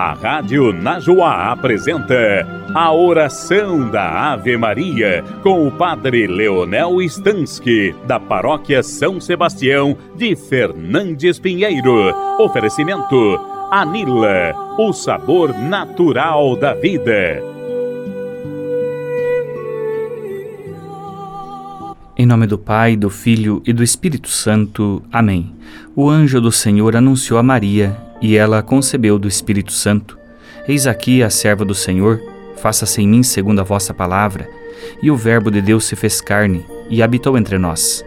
A Rádio Najuá apresenta a oração da Ave Maria com o Padre Leonel Stansky, da Paróquia São Sebastião de Fernandes Pinheiro. Oferecimento Anila, o sabor natural da vida. Em nome do Pai, do Filho e do Espírito Santo. Amém. O anjo do Senhor anunciou a Maria e ela concebeu do Espírito Santo. Eis aqui a serva do Senhor, faça-se em mim segundo a vossa palavra. E o Verbo de Deus se fez carne e habitou entre nós.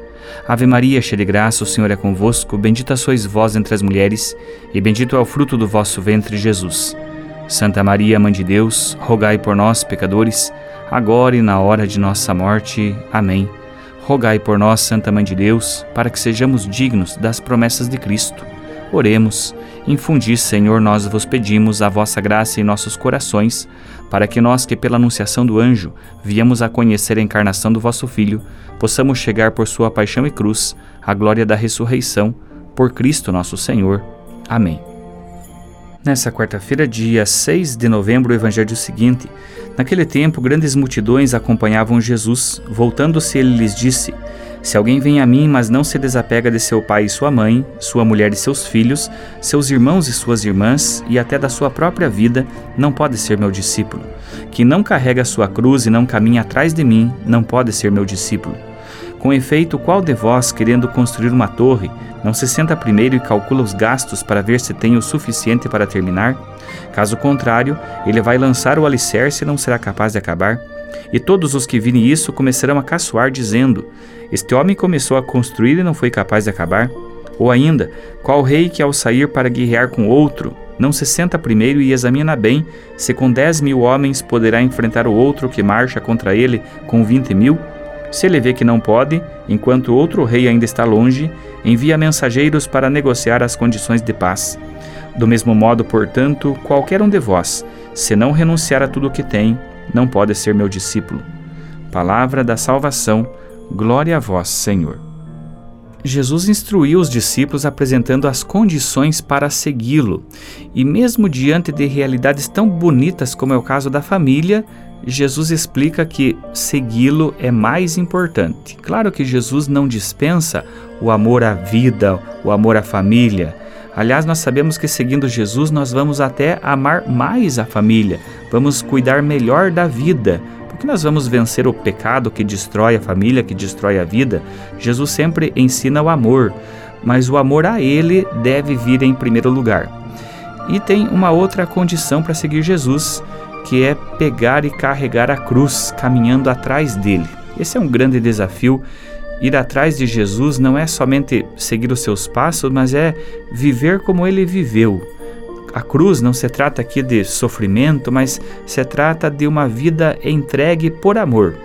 Ave Maria, cheia de graça, o Senhor é convosco, bendita sois vós entre as mulheres, e bendito é o fruto do vosso ventre, Jesus. Santa Maria, Mãe de Deus, rogai por nós, pecadores, agora e na hora de nossa morte. Amém. Rogai por nós, Santa Mãe de Deus, para que sejamos dignos das promessas de Cristo. Oremos. Infundi, Senhor, nós vos pedimos a vossa graça em nossos corações, para que nós que pela anunciação do anjo viemos a conhecer a encarnação do vosso Filho, possamos chegar por sua paixão e cruz à glória da ressurreição, por Cristo nosso Senhor. Amém. Nessa quarta-feira, dia 6 de novembro, o evangelho seguinte: Naquele tempo, grandes multidões acompanhavam Jesus. Voltando-se, ele lhes disse: se alguém vem a mim, mas não se desapega de seu pai e sua mãe, sua mulher e seus filhos, seus irmãos e suas irmãs, e até da sua própria vida, não pode ser meu discípulo. Que não carrega sua cruz e não caminha atrás de mim, não pode ser meu discípulo. Com efeito, qual de vós, querendo construir uma torre, não se senta primeiro e calcula os gastos para ver se tem o suficiente para terminar? Caso contrário, ele vai lançar o alicerce e não será capaz de acabar. E todos os que virem isso começarão a caçoar, dizendo: Este homem começou a construir e não foi capaz de acabar. Ou ainda, qual rei que ao sair para guerrear com outro, não se senta primeiro e examina bem se com dez mil homens poderá enfrentar o outro que marcha contra ele com vinte mil? Se ele vê que não pode, enquanto outro rei ainda está longe, envia mensageiros para negociar as condições de paz. Do mesmo modo, portanto, qualquer um de vós, se não renunciar a tudo o que tem, não pode ser meu discípulo. Palavra da salvação, glória a vós, Senhor. Jesus instruiu os discípulos apresentando as condições para segui-lo, e mesmo diante de realidades tão bonitas como é o caso da família, Jesus explica que segui-lo é mais importante. Claro que Jesus não dispensa o amor à vida, o amor à família, Aliás, nós sabemos que seguindo Jesus nós vamos até amar mais a família, vamos cuidar melhor da vida, porque nós vamos vencer o pecado que destrói a família, que destrói a vida. Jesus sempre ensina o amor, mas o amor a Ele deve vir em primeiro lugar. E tem uma outra condição para seguir Jesus, que é pegar e carregar a cruz, caminhando atrás dele. Esse é um grande desafio Ir atrás de Jesus não é somente seguir os seus passos, mas é viver como ele viveu. A cruz não se trata aqui de sofrimento, mas se trata de uma vida entregue por amor.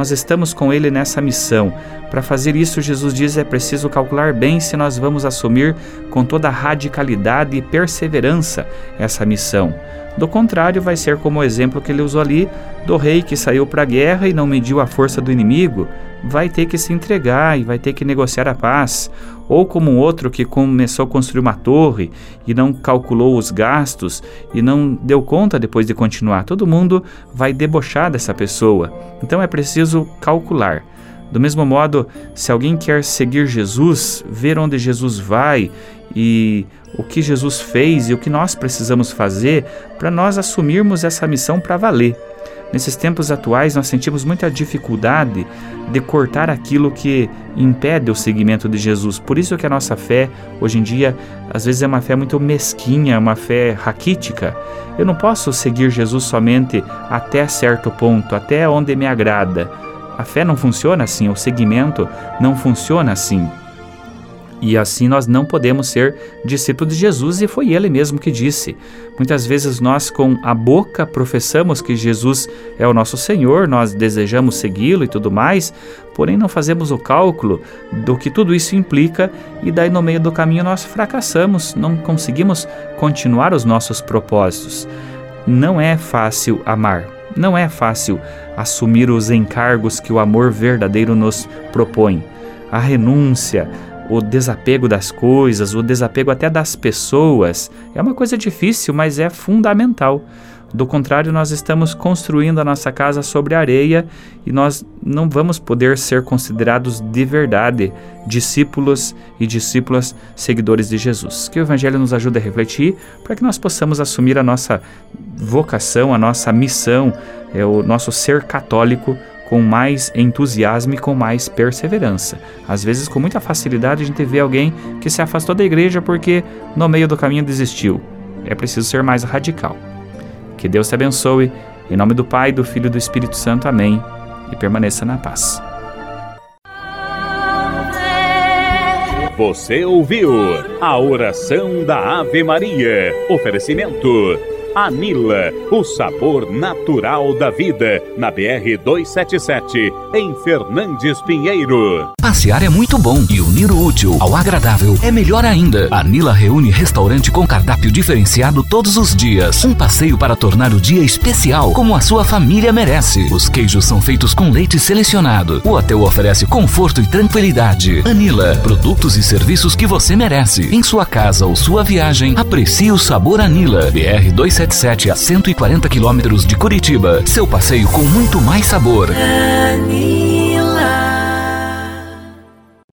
Nós estamos com ele nessa missão. Para fazer isso, Jesus diz é preciso calcular bem se nós vamos assumir com toda radicalidade e perseverança essa missão. Do contrário, vai ser como o exemplo que ele usou ali do rei que saiu para a guerra e não mediu a força do inimigo, vai ter que se entregar e vai ter que negociar a paz. Ou como um outro que começou a construir uma torre e não calculou os gastos e não deu conta depois de continuar. Todo mundo vai debochar dessa pessoa. Então é preciso calcular. Do mesmo modo, se alguém quer seguir Jesus, ver onde Jesus vai e o que Jesus fez e o que nós precisamos fazer para nós assumirmos essa missão para valer. Nesses tempos atuais, nós sentimos muita dificuldade de cortar aquilo que impede o seguimento de Jesus. Por isso que a nossa fé, hoje em dia, às vezes é uma fé muito mesquinha, uma fé raquítica. Eu não posso seguir Jesus somente até certo ponto, até onde me agrada. A fé não funciona assim, o seguimento não funciona assim. E assim nós não podemos ser discípulos de Jesus, e foi ele mesmo que disse. Muitas vezes nós, com a boca, professamos que Jesus é o nosso Senhor, nós desejamos segui-lo e tudo mais, porém não fazemos o cálculo do que tudo isso implica, e daí no meio do caminho nós fracassamos, não conseguimos continuar os nossos propósitos. Não é fácil amar, não é fácil assumir os encargos que o amor verdadeiro nos propõe. A renúncia, o desapego das coisas, o desapego até das pessoas, é uma coisa difícil, mas é fundamental. Do contrário, nós estamos construindo a nossa casa sobre areia e nós não vamos poder ser considerados de verdade discípulos e discípulas seguidores de Jesus. Que o Evangelho nos ajude a refletir para que nós possamos assumir a nossa vocação, a nossa missão, é o nosso ser católico com mais entusiasmo e com mais perseverança. Às vezes, com muita facilidade, a gente vê alguém que se afastou da igreja porque no meio do caminho desistiu. É preciso ser mais radical. Que Deus te abençoe. Em nome do Pai, do Filho e do Espírito Santo. Amém. E permaneça na paz. Você ouviu a oração da Ave Maria. Oferecimento Anila, o sabor natural da vida, na BR 277, em Fernandes Pinheiro. Passear é muito bom e unir o útil ao agradável é melhor ainda. Anila reúne restaurante com cardápio diferenciado todos os dias. Um passeio para tornar o dia especial, como a sua família merece. Os queijos são feitos com leite selecionado. O hotel oferece conforto e tranquilidade. Anila, produtos e serviços que você merece. Em sua casa ou sua viagem, aprecie o sabor Anila. BR 277 277 a 140 quilômetros de Curitiba. Seu passeio com muito mais sabor.